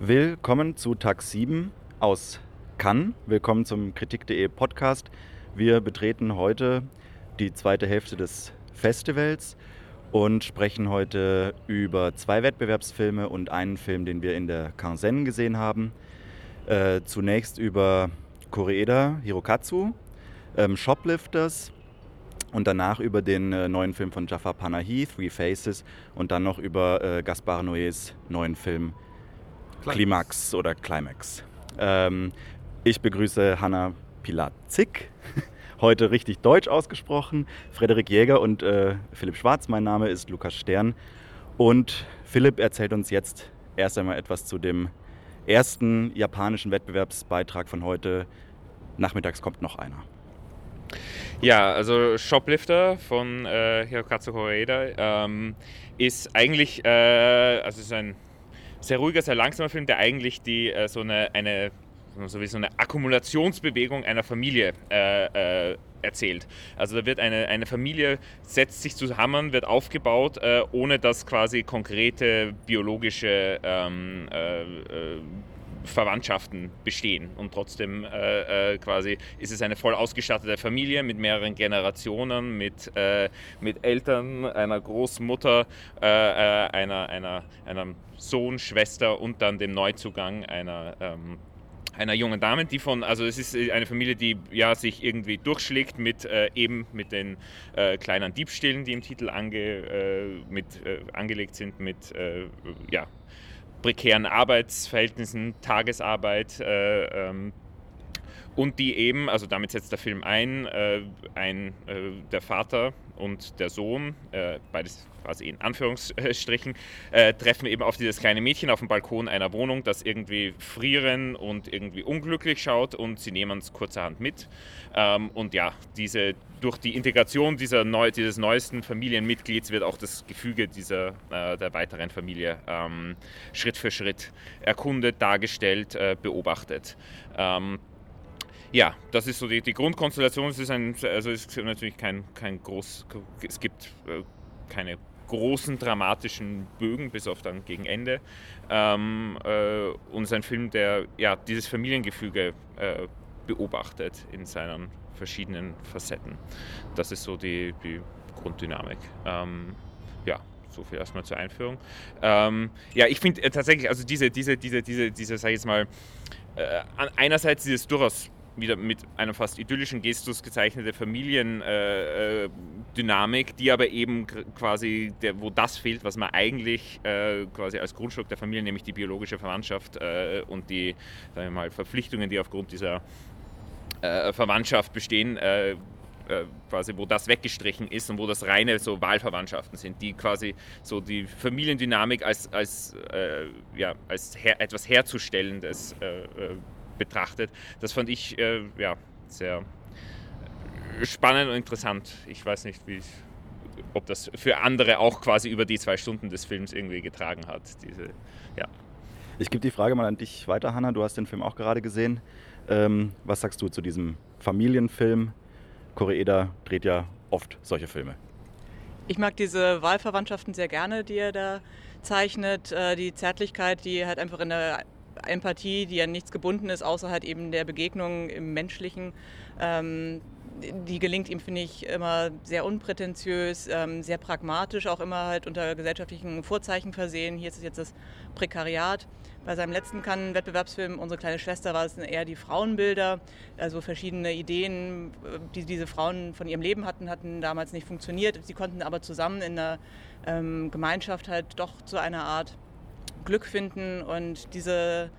Willkommen zu Tag 7 aus Cannes. Willkommen zum Kritik.de Podcast. Wir betreten heute die zweite Hälfte des Festivals und sprechen heute über zwei Wettbewerbsfilme und einen Film, den wir in der Kansen gesehen haben. Äh, zunächst über Koreeda Hirokatsu, ähm, Shoplifters und danach über den äh, neuen Film von Jafar Panahi, Three Faces und dann noch über äh, Gaspar Noés neuen Film Climax oder Climax. Ähm, ich begrüße Hanna Pilatzik, heute richtig deutsch ausgesprochen, Frederik Jäger und äh, Philipp Schwarz. Mein Name ist Lukas Stern und Philipp erzählt uns jetzt erst einmal etwas zu dem ersten japanischen Wettbewerbsbeitrag von heute. Nachmittags kommt noch einer. Ja, also Shoplifter von äh, Hirokatsu Koreeda ähm, ist eigentlich, äh, also ist ein sehr ruhiger, sehr langsamer Film, der eigentlich die äh, so eine, eine so wie so eine Akkumulationsbewegung einer Familie äh, äh, erzählt. Also da wird eine, eine Familie, setzt sich zusammen, wird aufgebaut, äh, ohne dass quasi konkrete biologische ähm, äh, äh, Verwandtschaften bestehen. Und trotzdem äh, äh, quasi ist es eine voll ausgestattete Familie mit mehreren Generationen, mit, äh, mit Eltern, einer Großmutter, äh, äh, einer, einer, einem Sohn, Schwester und dann dem Neuzugang einer ähm, einer jungen Dame, die von, also es ist eine Familie, die ja sich irgendwie durchschlägt mit äh, eben mit den äh, kleinen Diebstählen, die im Titel ange, äh, mit, äh, angelegt sind, mit ja, prekären Arbeitsverhältnissen, Tagesarbeit äh, ähm, und die eben, also damit setzt der Film ein, äh, ein äh, der Vater und der Sohn, äh, beides quasi in Anführungsstrichen, äh, treffen eben auf dieses kleine Mädchen auf dem Balkon einer Wohnung, das irgendwie frieren und irgendwie unglücklich schaut und sie nehmen es kurzerhand mit. Ähm, und ja, diese, durch die Integration dieser neu, dieses neuesten Familienmitglieds wird auch das Gefüge dieser, äh, der weiteren Familie ähm, Schritt für Schritt erkundet, dargestellt, äh, beobachtet. Ähm, ja, das ist so die, die Grundkonstellation. Es ist ein, also es ist natürlich kein, kein groß, es gibt äh, keine großen dramatischen Bögen, bis auf dann gegen Ende. Ähm, äh, und es ist ein Film, der ja, dieses Familiengefüge äh, beobachtet in seinen verschiedenen Facetten. Das ist so die, die Grunddynamik. Ähm, ja, so viel erstmal zur Einführung. Ähm, ja, ich finde äh, tatsächlich, also diese, diese, diese, diese, diese, sag ich jetzt mal, äh, einerseits dieses durchaus wieder mit einer fast idyllischen Gestus gezeichnete Familiendynamik, äh, die aber eben quasi, der, wo das fehlt, was man eigentlich äh, quasi als Grundstück der Familie, nämlich die biologische Verwandtschaft äh, und die sagen wir mal, Verpflichtungen, die aufgrund dieser äh, Verwandtschaft bestehen, äh, äh, quasi, wo das weggestrichen ist und wo das reine so Wahlverwandtschaften sind, die quasi so die Familiendynamik als, als, ja, als her, etwas Herzustellendes betrachtet. Das fand ich äh, ja, sehr spannend und interessant. Ich weiß nicht, wie, ob das für andere auch quasi über die zwei Stunden des Films irgendwie getragen hat. Diese, ja. Ich gebe die Frage mal an dich weiter, Hanna. Du hast den Film auch gerade gesehen. Ähm, was sagst du zu diesem Familienfilm? Koreeda dreht ja oft solche Filme. Ich mag diese Wahlverwandtschaften sehr gerne, die er da zeichnet. Äh, die Zärtlichkeit, die halt einfach in der Empathie, die an nichts gebunden ist, außer halt eben der Begegnung im Menschlichen. Ähm, die gelingt ihm, finde ich, immer sehr unprätentiös, ähm, sehr pragmatisch, auch immer halt unter gesellschaftlichen Vorzeichen versehen. Hier ist es jetzt das Prekariat. Bei seinem letzten Cannes-Wettbewerbsfilm, Unsere kleine Schwester, war es eher die Frauenbilder. Also verschiedene Ideen, die diese Frauen von ihrem Leben hatten, hatten damals nicht funktioniert. Sie konnten aber zusammen in einer ähm, Gemeinschaft halt doch zu einer Art Glück finden und diese,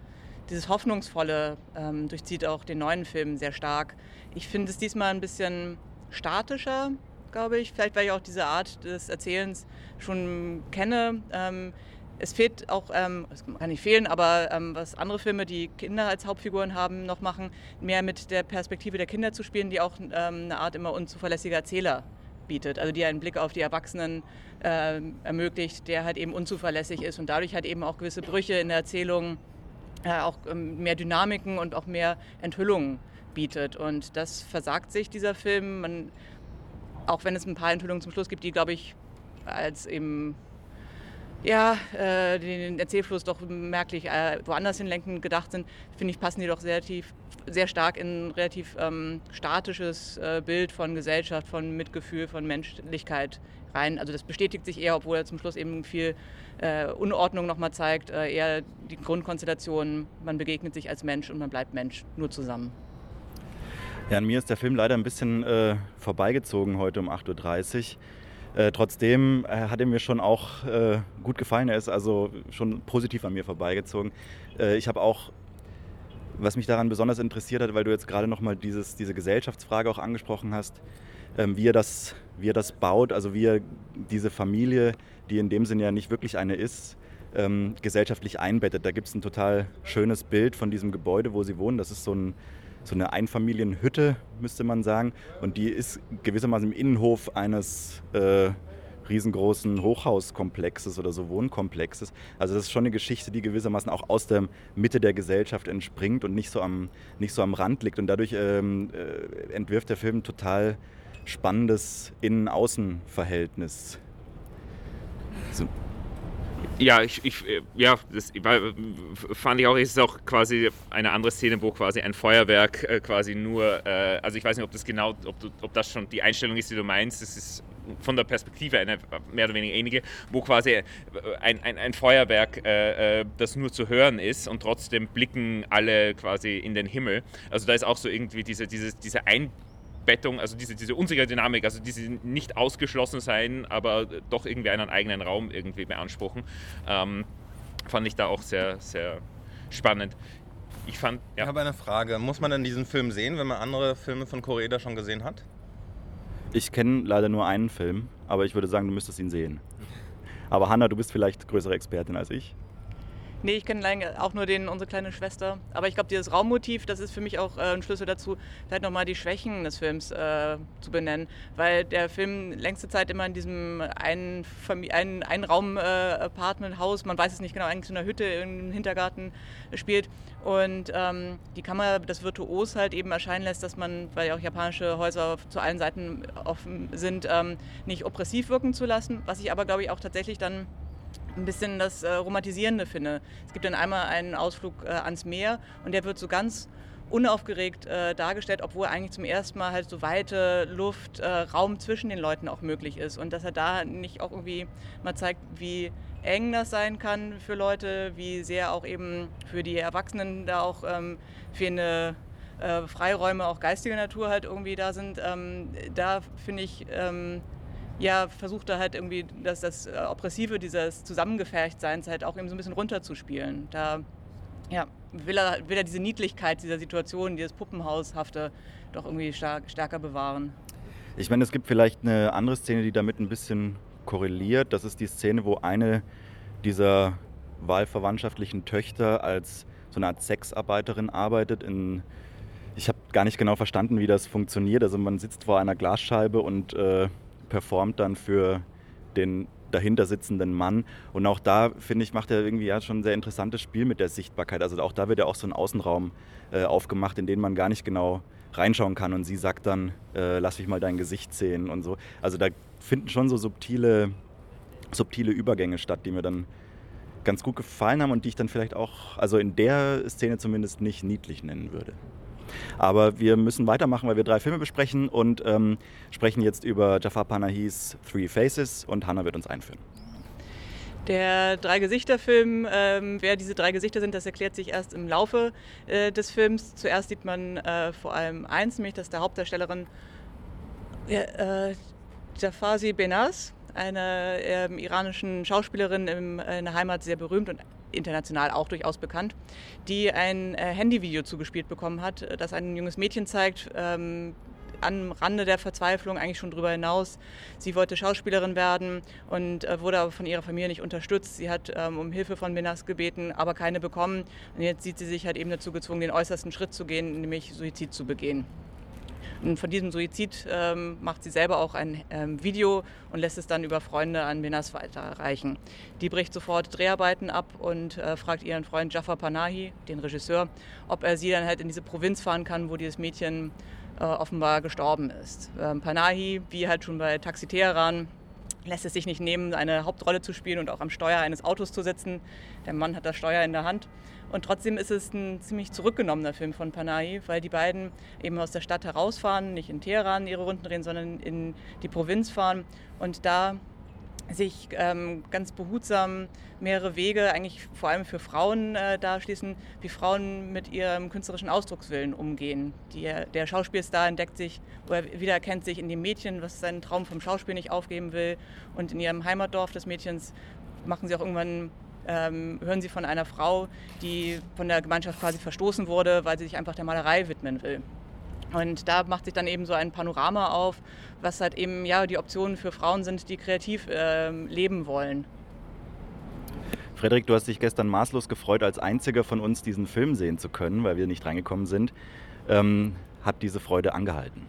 dieses Hoffnungsvolle ähm, durchzieht auch den neuen Film sehr stark. Ich finde es diesmal ein bisschen statischer, glaube ich. Vielleicht, weil ich auch diese Art des Erzählens schon kenne. Ähm, es fehlt auch, ähm, es kann nicht fehlen, aber ähm, was andere Filme, die Kinder als Hauptfiguren haben, noch machen, mehr mit der Perspektive der Kinder zu spielen, die auch ähm, eine Art immer unzuverlässiger Erzähler bietet, also die einen Blick auf die Erwachsenen äh, ermöglicht, der halt eben unzuverlässig ist und dadurch halt eben auch gewisse Brüche in der Erzählung, äh, auch ähm, mehr Dynamiken und auch mehr Enthüllungen bietet. Und das versagt sich dieser Film, Man, auch wenn es ein paar Enthüllungen zum Schluss gibt, die, glaube ich, als eben ja, äh, den Erzählfluss doch merklich äh, woanders hinlenken gedacht sind, finde ich, passen die doch sehr, tief, sehr stark in ein relativ ähm, statisches äh, Bild von Gesellschaft, von Mitgefühl, von Menschlichkeit rein. Also das bestätigt sich eher, obwohl er zum Schluss eben viel äh, Unordnung nochmal zeigt, äh, eher die Grundkonstellation, man begegnet sich als Mensch und man bleibt Mensch, nur zusammen. Ja, an mir ist der Film leider ein bisschen äh, vorbeigezogen heute um 8.30 Uhr. Äh, trotzdem äh, hat er mir schon auch äh, gut gefallen. Er ist also schon positiv an mir vorbeigezogen. Äh, ich habe auch, was mich daran besonders interessiert hat, weil du jetzt gerade nochmal diese Gesellschaftsfrage auch angesprochen hast, ähm, wie, er das, wie er das baut, also wie er diese Familie, die in dem Sinne ja nicht wirklich eine ist, ähm, gesellschaftlich einbettet. Da gibt es ein total schönes Bild von diesem Gebäude, wo sie wohnen. Das ist so ein so eine Einfamilienhütte, müsste man sagen. Und die ist gewissermaßen im Innenhof eines äh, riesengroßen Hochhauskomplexes oder so Wohnkomplexes. Also das ist schon eine Geschichte, die gewissermaßen auch aus der Mitte der Gesellschaft entspringt und nicht so am, nicht so am Rand liegt. Und dadurch ähm, äh, entwirft der Film total spannendes Innen-Außen-Verhältnis. So. Ja, ich, ich ja, das fand ich auch, es ist auch quasi eine andere Szene, wo quasi ein Feuerwerk äh, quasi nur, äh, also ich weiß nicht, ob das genau, ob, du, ob das schon die Einstellung ist, die du meinst, das ist von der Perspektive eine mehr oder weniger ähnliche, wo quasi äh, ein, ein, ein Feuerwerk, das nur zu hören ist und trotzdem blicken alle quasi in den Himmel. Also da ist auch so irgendwie diese, diese, diese Ein Bettung, also diese, diese unsichere Dynamik, also diese nicht ausgeschlossen sein, aber doch irgendwie einen eigenen Raum irgendwie beanspruchen, ähm, fand ich da auch sehr, sehr spannend. Ich fand, ja. Ich habe eine Frage. Muss man denn diesen Film sehen, wenn man andere Filme von Koreeda schon gesehen hat? Ich kenne leider nur einen Film, aber ich würde sagen, du müsstest ihn sehen. Aber Hanna, du bist vielleicht größere Expertin als ich. Nee, ich kenne auch nur den, unsere kleine Schwester. Aber ich glaube, dieses Raummotiv, das ist für mich auch äh, ein Schlüssel dazu, vielleicht nochmal die Schwächen des Films äh, zu benennen. Weil der Film längste Zeit immer in diesem einen, ein, ein Raum-Apartment-Haus, äh, man weiß es nicht genau, eigentlich in einer Hütte im Hintergarten spielt. Und ähm, die Kamera das Virtuos halt eben erscheinen lässt, dass man, weil ja auch japanische Häuser zu allen Seiten offen sind, ähm, nicht oppressiv wirken zu lassen. Was ich aber, glaube ich, auch tatsächlich dann ein bisschen das äh, Romantisierende finde. Es gibt dann einmal einen Ausflug äh, ans Meer und der wird so ganz unaufgeregt äh, dargestellt, obwohl eigentlich zum ersten Mal halt so weite Luft, äh, Raum zwischen den Leuten auch möglich ist und dass er da nicht auch irgendwie mal zeigt, wie eng das sein kann für Leute, wie sehr auch eben für die Erwachsenen da auch ähm, fehlende äh, Freiräume auch geistiger Natur halt irgendwie da sind. Ähm, da finde ich ähm, ja, versucht er halt irgendwie das, das äh, Oppressive dieses Zusammengeferchtseins halt auch eben so ein bisschen runterzuspielen. Da ja, will, er, will er diese Niedlichkeit dieser Situation, dieses Puppenhaushafte doch irgendwie stark, stärker bewahren. Ich meine, es gibt vielleicht eine andere Szene, die damit ein bisschen korreliert. Das ist die Szene, wo eine dieser wahlverwandtschaftlichen Töchter als so eine Art Sexarbeiterin arbeitet in ich habe gar nicht genau verstanden, wie das funktioniert. Also man sitzt vor einer Glasscheibe und äh, performt dann für den dahinter sitzenden Mann. Und auch da, finde ich, macht er irgendwie ja schon ein sehr interessantes Spiel mit der Sichtbarkeit. Also auch da wird ja auch so ein Außenraum äh, aufgemacht, in den man gar nicht genau reinschauen kann. Und sie sagt dann, äh, lass mich mal dein Gesicht sehen und so. Also da finden schon so subtile, subtile Übergänge statt, die mir dann ganz gut gefallen haben und die ich dann vielleicht auch, also in der Szene zumindest nicht niedlich nennen würde. Aber wir müssen weitermachen, weil wir drei Filme besprechen und ähm, sprechen jetzt über Jafar Panahis Three Faces und Hannah wird uns einführen. Der Drei-Gesichter-Film, ähm, wer diese drei Gesichter sind, das erklärt sich erst im Laufe äh, des Films. Zuerst sieht man äh, vor allem eins, nämlich dass der Hauptdarstellerin äh, Jafarsi Benaz, einer ähm, iranischen Schauspielerin im, in der Heimat sehr berühmt und international auch durchaus bekannt, die ein äh, Handyvideo zugespielt bekommen hat, äh, das ein junges Mädchen zeigt, ähm, am Rande der Verzweiflung, eigentlich schon darüber hinaus. Sie wollte Schauspielerin werden und äh, wurde aber von ihrer Familie nicht unterstützt. Sie hat ähm, um Hilfe von Minas gebeten, aber keine bekommen. Und jetzt sieht sie sich halt eben dazu gezwungen, den äußersten Schritt zu gehen, nämlich Suizid zu begehen. Und von diesem Suizid ähm, macht sie selber auch ein ähm, Video und lässt es dann über Freunde an Minas weiterreichen. Die bricht sofort Dreharbeiten ab und äh, fragt ihren Freund Jafar Panahi, den Regisseur, ob er sie dann halt in diese Provinz fahren kann, wo dieses Mädchen äh, offenbar gestorben ist. Ähm, Panahi, wie halt schon bei Taxi Teheran, lässt es sich nicht nehmen, eine Hauptrolle zu spielen und auch am Steuer eines Autos zu sitzen. Der Mann hat das Steuer in der Hand. Und trotzdem ist es ein ziemlich zurückgenommener Film von Panahi, weil die beiden eben aus der Stadt herausfahren, nicht in Teheran ihre Runden drehen, sondern in die Provinz fahren und da sich ähm, ganz behutsam mehrere Wege, eigentlich vor allem für Frauen äh, darschließen, wie Frauen mit ihrem künstlerischen Ausdruckswillen umgehen. Die, der Schauspielstar entdeckt sich oder wiedererkennt sich in dem Mädchen, was seinen Traum vom Schauspiel nicht aufgeben will. Und in ihrem Heimatdorf des Mädchens machen sie auch irgendwann ähm, hören sie von einer Frau, die von der Gemeinschaft quasi verstoßen wurde, weil sie sich einfach der Malerei widmen will. Und da macht sich dann eben so ein Panorama auf, was halt eben ja die Optionen für Frauen sind, die kreativ äh, leben wollen. Frederik, du hast dich gestern maßlos gefreut, als einziger von uns diesen Film sehen zu können, weil wir nicht reingekommen sind. Ähm, hat diese Freude angehalten?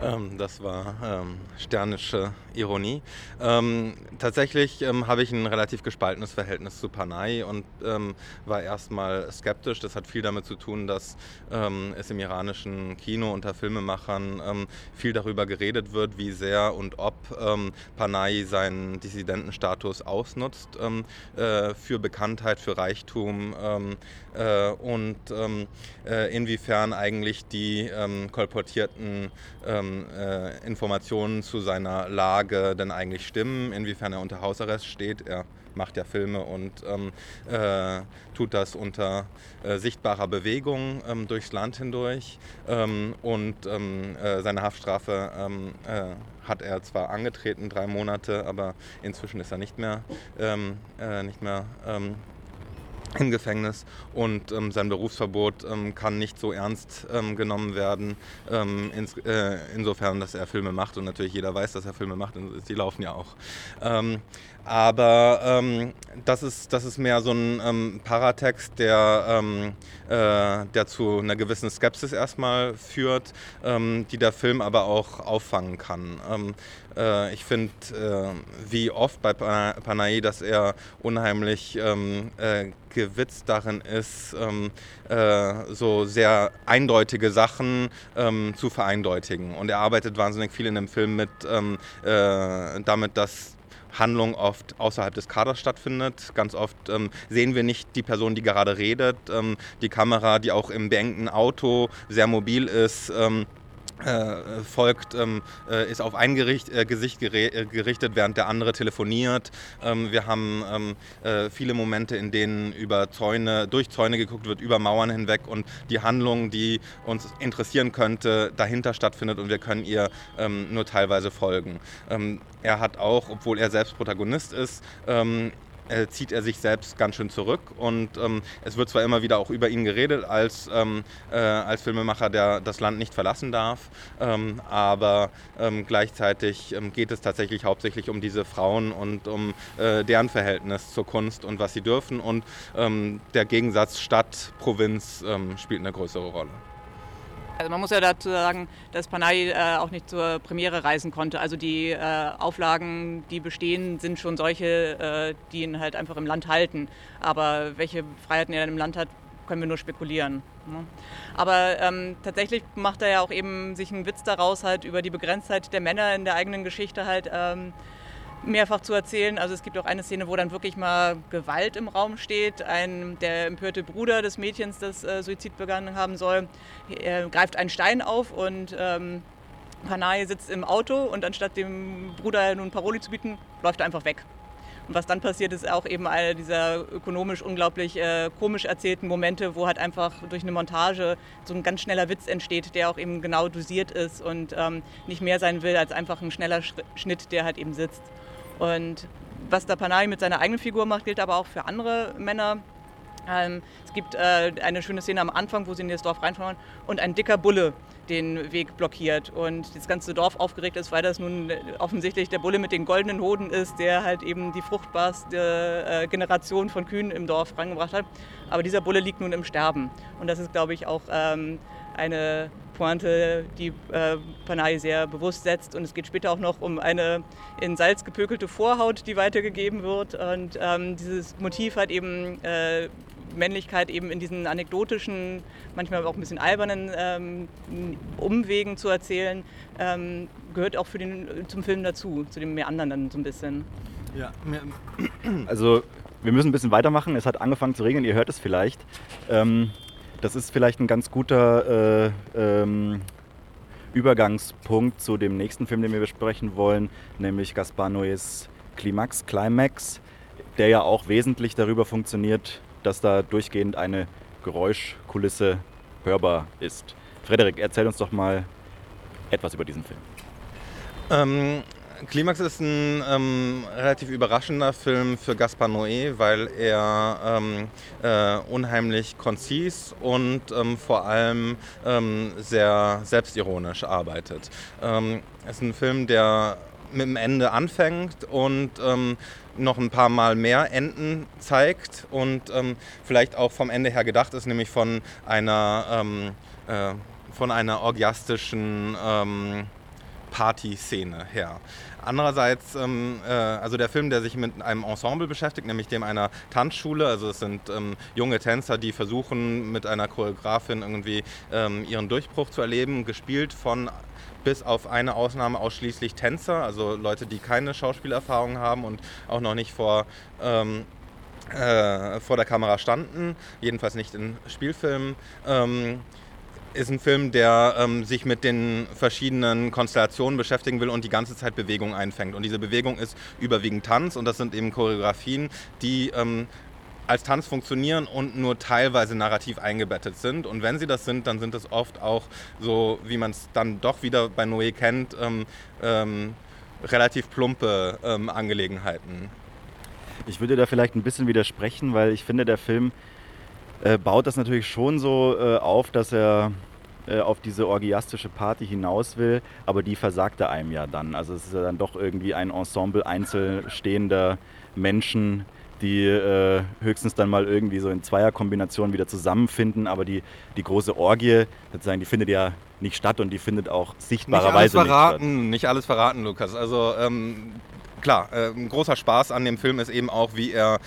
Ähm, das war ähm, sternische Ironie. Ähm, tatsächlich ähm, habe ich ein relativ gespaltenes Verhältnis zu Panay und ähm, war erstmal skeptisch. Das hat viel damit zu tun, dass ähm, es im iranischen Kino unter Filmemachern viel darüber geredet wird, wie sehr und ob Panay seinen Dissidentenstatus ausnutzt äh, für Bekanntheit, für Reichtum äh, und äh, inwiefern eigentlich die kolportierten ähm, äh, Informationen zu seiner Lage denn eigentlich stimmen, inwiefern er unter Hausarrest steht. Er macht ja Filme und ähm, äh, tut das unter äh, sichtbarer Bewegung ähm, durchs Land hindurch. Ähm, und ähm, äh, seine Haftstrafe ähm, äh, hat er zwar angetreten, drei Monate, aber inzwischen ist er nicht mehr, äh, nicht mehr im Gefängnis und ähm, sein Berufsverbot ähm, kann nicht so ernst ähm, genommen werden, ähm, ins, äh, insofern, dass er Filme macht und natürlich jeder weiß, dass er Filme macht und die laufen ja auch. Aber ähm, das, ist, das ist mehr so ein ähm, Paratext, der, ähm, äh, der zu einer gewissen Skepsis erstmal führt, ähm, die der Film aber auch auffangen kann. Ähm, äh, ich finde, äh, wie oft bei Panay, dass er unheimlich äh, gewitzt darin ist, äh, so sehr eindeutige Sachen zu vereindeutigen. Und er arbeitet wahnsinnig viel in dem Film mit äh, damit, dass Handlung oft außerhalb des Kaders stattfindet. Ganz oft ähm, sehen wir nicht die Person, die gerade redet. Ähm, die Kamera, die auch im beengten Auto sehr mobil ist. Ähm, äh, folgt, ähm, äh, ist auf ein Gericht, äh, Gesicht äh, gerichtet, während der andere telefoniert. Ähm, wir haben ähm, äh, viele Momente, in denen über Zäune, durch Zäune geguckt wird, über Mauern hinweg und die Handlung, die uns interessieren könnte, dahinter stattfindet und wir können ihr ähm, nur teilweise folgen. Ähm, er hat auch, obwohl er selbst Protagonist ist, ähm, äh, zieht er sich selbst ganz schön zurück. Und ähm, es wird zwar immer wieder auch über ihn geredet als, ähm, äh, als Filmemacher, der das Land nicht verlassen darf, ähm, aber ähm, gleichzeitig ähm, geht es tatsächlich hauptsächlich um diese Frauen und um äh, deren Verhältnis zur Kunst und was sie dürfen. Und ähm, der Gegensatz Stadt-Provinz spielt eine größere Rolle. Also man muss ja dazu sagen, dass Panay äh, auch nicht zur Premiere reisen konnte. Also die äh, Auflagen, die bestehen, sind schon solche, äh, die ihn halt einfach im Land halten. Aber welche Freiheiten er dann im Land hat, können wir nur spekulieren. Ne? Aber ähm, tatsächlich macht er ja auch eben sich einen Witz daraus halt über die Begrenztheit der Männer in der eigenen Geschichte halt. Ähm, mehrfach zu erzählen. Also es gibt auch eine Szene, wo dann wirklich mal Gewalt im Raum steht. Ein, der empörte Bruder des Mädchens, das äh, Suizid begangen haben soll, er greift einen Stein auf und ähm, Panay sitzt im Auto und anstatt dem Bruder nun Paroli zu bieten, läuft er einfach weg. Und was dann passiert, ist auch eben einer dieser ökonomisch unglaublich äh, komisch erzählten Momente, wo halt einfach durch eine Montage so ein ganz schneller Witz entsteht, der auch eben genau dosiert ist und ähm, nicht mehr sein will als einfach ein schneller Schnitt, der halt eben sitzt. Und was der Panay mit seiner eigenen Figur macht, gilt aber auch für andere Männer. Ähm, es gibt äh, eine schöne Szene am Anfang, wo sie in das Dorf reinfahren und ein dicker Bulle den Weg blockiert und das ganze Dorf aufgeregt ist, weil das nun offensichtlich der Bulle mit den goldenen Hoden ist, der halt eben die fruchtbarste äh, Generation von Kühen im Dorf rangebracht hat. Aber dieser Bulle liegt nun im Sterben und das ist, glaube ich, auch ähm, eine Pointe, die äh, Panay sehr bewusst setzt. Und es geht später auch noch um eine in Salz gepökelte Vorhaut, die weitergegeben wird. Und ähm, dieses Motiv hat eben äh, Männlichkeit eben in diesen anekdotischen, manchmal auch ein bisschen albernen ähm, Umwegen zu erzählen, ähm, gehört auch für den, zum Film dazu, zu dem mehr anderen dann so ein bisschen. Ja, also wir müssen ein bisschen weitermachen. Es hat angefangen zu regnen, ihr hört es vielleicht. Ähm, das ist vielleicht ein ganz guter äh, ähm, Übergangspunkt zu dem nächsten Film, den wir besprechen wollen, nämlich Gaspar Noés Climax, Climax, der ja auch wesentlich darüber funktioniert, dass da durchgehend eine Geräuschkulisse hörbar ist. Frederik, erzähl uns doch mal etwas über diesen Film. Ähm, Klimax ist ein ähm, relativ überraschender Film für Gaspar Noé, weil er ähm, äh, unheimlich konzis und ähm, vor allem ähm, sehr selbstironisch arbeitet. Ähm, es ist ein Film, der mit dem Ende anfängt und ähm, noch ein paar Mal mehr Enden zeigt und vielleicht auch vom Ende her gedacht ist, nämlich von einer, äh, von einer orgiastischen Partyszene her. Andererseits, ähm, äh, also der Film, der sich mit einem Ensemble beschäftigt, nämlich dem einer Tanzschule. Also es sind ähm, junge Tänzer, die versuchen mit einer Choreografin irgendwie ähm, ihren Durchbruch zu erleben, gespielt von bis auf eine Ausnahme ausschließlich Tänzer, also Leute, die keine Schauspielerfahrung haben und auch noch nicht vor ähm, äh, vor der Kamera standen, jedenfalls nicht in Spielfilmen. Ähm, ist ein Film, der ähm, sich mit den verschiedenen Konstellationen beschäftigen will und die ganze Zeit Bewegung einfängt. Und diese Bewegung ist überwiegend Tanz und das sind eben Choreografien, die ähm, als Tanz funktionieren und nur teilweise narrativ eingebettet sind. Und wenn sie das sind, dann sind es oft auch so, wie man es dann doch wieder bei Noé kennt, ähm, ähm relativ plumpe ähm, Angelegenheiten. Ich würde da vielleicht ein bisschen widersprechen, weil ich finde, der Film äh, baut das natürlich schon so äh, auf, dass er äh, auf diese orgiastische Party hinaus will, aber die versagte einem ja dann. Also es ist ja dann doch irgendwie ein Ensemble einzelstehender Menschen, die äh, höchstens dann mal irgendwie so in Zweierkombinationen wieder zusammenfinden, aber die, die große Orgie, sozusagen, die findet ja nicht statt und die findet auch sichtbarerweise nicht, alles verraten, nicht, nicht alles verraten, Lukas. Also ähm, klar, äh, ein großer Spaß an dem Film ist eben auch, wie er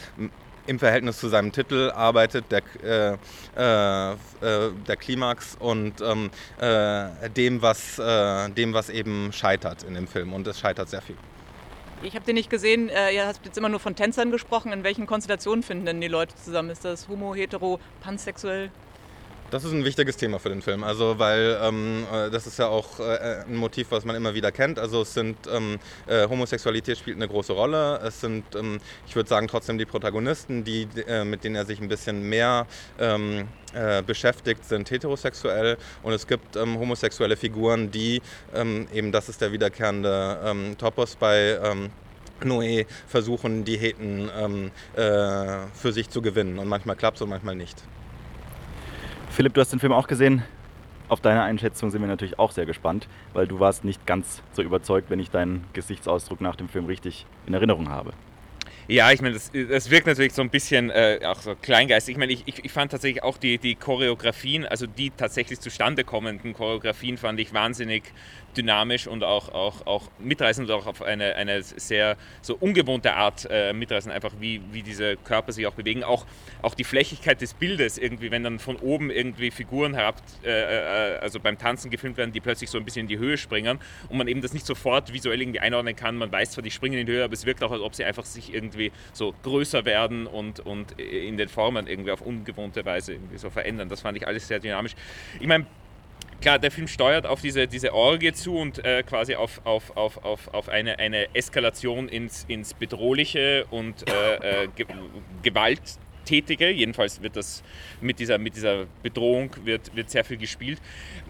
im Verhältnis zu seinem Titel arbeitet, der, äh, äh, äh, der Klimax und ähm, äh, dem, was, äh, dem, was eben scheitert in dem Film. Und es scheitert sehr viel. Ich habe den nicht gesehen. Äh, ihr habt jetzt immer nur von Tänzern gesprochen. In welchen Konstellationen finden denn die Leute zusammen? Ist das homo, hetero, pansexuell? Das ist ein wichtiges Thema für den Film, also weil ähm, äh, das ist ja auch äh, ein Motiv, was man immer wieder kennt. Also es sind ähm, äh, Homosexualität spielt eine große Rolle. Es sind, ähm, ich würde sagen, trotzdem die Protagonisten, die äh, mit denen er sich ein bisschen mehr ähm, äh, beschäftigt, sind heterosexuell und es gibt ähm, homosexuelle Figuren, die ähm, eben, das ist der wiederkehrende Topos bei Noé versuchen, die Heten äh, für sich zu gewinnen. Und manchmal klappt es und manchmal nicht. Philipp, du hast den Film auch gesehen. Auf deine Einschätzung sind wir natürlich auch sehr gespannt, weil du warst nicht ganz so überzeugt, wenn ich deinen Gesichtsausdruck nach dem Film richtig in Erinnerung habe. Ja, ich meine, das, das wirkt natürlich so ein bisschen äh, auch so kleingeistig. Ich meine, ich, ich, ich, fand tatsächlich auch die, die Choreografien, also die tatsächlich zustande kommenden Choreografien, fand ich wahnsinnig dynamisch und auch, auch, auch mitreißend und auch auf eine, eine sehr so ungewohnte Art äh, mitreißend, einfach wie, wie diese Körper sich auch bewegen. Auch, auch die Flächigkeit des Bildes irgendwie, wenn dann von oben irgendwie Figuren herab, äh, äh, also beim Tanzen gefilmt werden, die plötzlich so ein bisschen in die Höhe springen und man eben das nicht sofort visuell irgendwie einordnen kann. Man weiß zwar, die springen in die Höhe, aber es wirkt auch, als ob sie einfach sich irgendwie so größer werden und, und in den Formen irgendwie auf ungewohnte Weise irgendwie so verändern. Das fand ich alles sehr dynamisch. Ich meine, klar, der Film steuert auf diese, diese Orgie zu und äh, quasi auf, auf, auf, auf, auf eine, eine Eskalation ins, ins Bedrohliche und äh, äh, Ge Gewalttätige. Jedenfalls wird das mit dieser, mit dieser Bedrohung wird, wird sehr viel gespielt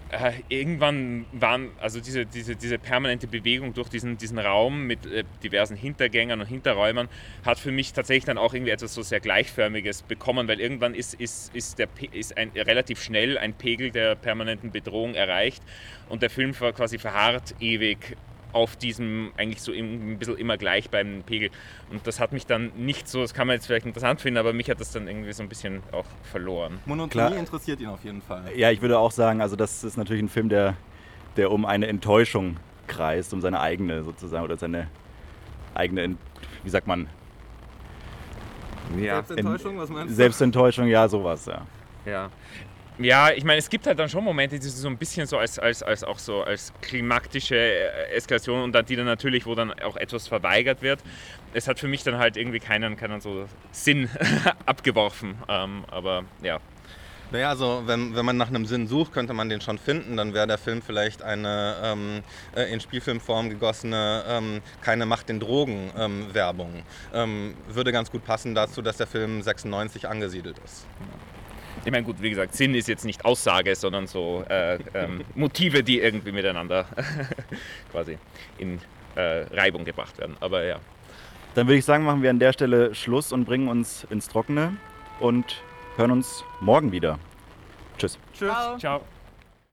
äh, irgendwann waren, also diese, diese, diese permanente Bewegung durch diesen, diesen Raum mit äh, diversen Hintergängern und Hinterräumern hat für mich tatsächlich dann auch irgendwie etwas so sehr Gleichförmiges bekommen, weil irgendwann ist, ist, ist, der, ist ein, relativ schnell ein Pegel der permanenten Bedrohung erreicht und der Film war quasi verharrt ewig auf diesem eigentlich so ein bisschen immer gleich beim Pegel. Und das hat mich dann nicht so, das kann man jetzt vielleicht interessant finden, aber mich hat das dann irgendwie so ein bisschen auch verloren. Monotonie Klar. interessiert ihn auf jeden Fall. Ja, ich würde auch sagen, also das ist natürlich ein Film, der, der um eine Enttäuschung kreist, um seine eigene sozusagen oder seine eigene, wie sagt man? Ja. Selbstenttäuschung, was meinst du? Selbstenttäuschung, ja, sowas, ja. Ja. Ja, ich meine, es gibt halt dann schon Momente, die so ein bisschen so als, als, als auch so als klimaktische äh, Eskalation und dann die dann natürlich, wo dann auch etwas verweigert wird. Es hat für mich dann halt irgendwie keinen, keinen so Sinn abgeworfen. Ähm, aber ja. Naja, also wenn, wenn man nach einem Sinn sucht, könnte man den schon finden. Dann wäre der Film vielleicht eine ähm, äh, in Spielfilmform gegossene ähm, Keine Macht den Drogen ähm, Werbung. Ähm, würde ganz gut passen dazu, dass der Film 96 angesiedelt ist. Ich meine, gut, wie gesagt, Sinn ist jetzt nicht Aussage, sondern so äh, ähm, Motive, die irgendwie miteinander quasi in äh, Reibung gebracht werden. Aber ja. Dann würde ich sagen, machen wir an der Stelle Schluss und bringen uns ins Trockene und hören uns morgen wieder. Tschüss. Tschüss. Ciao. Ciao.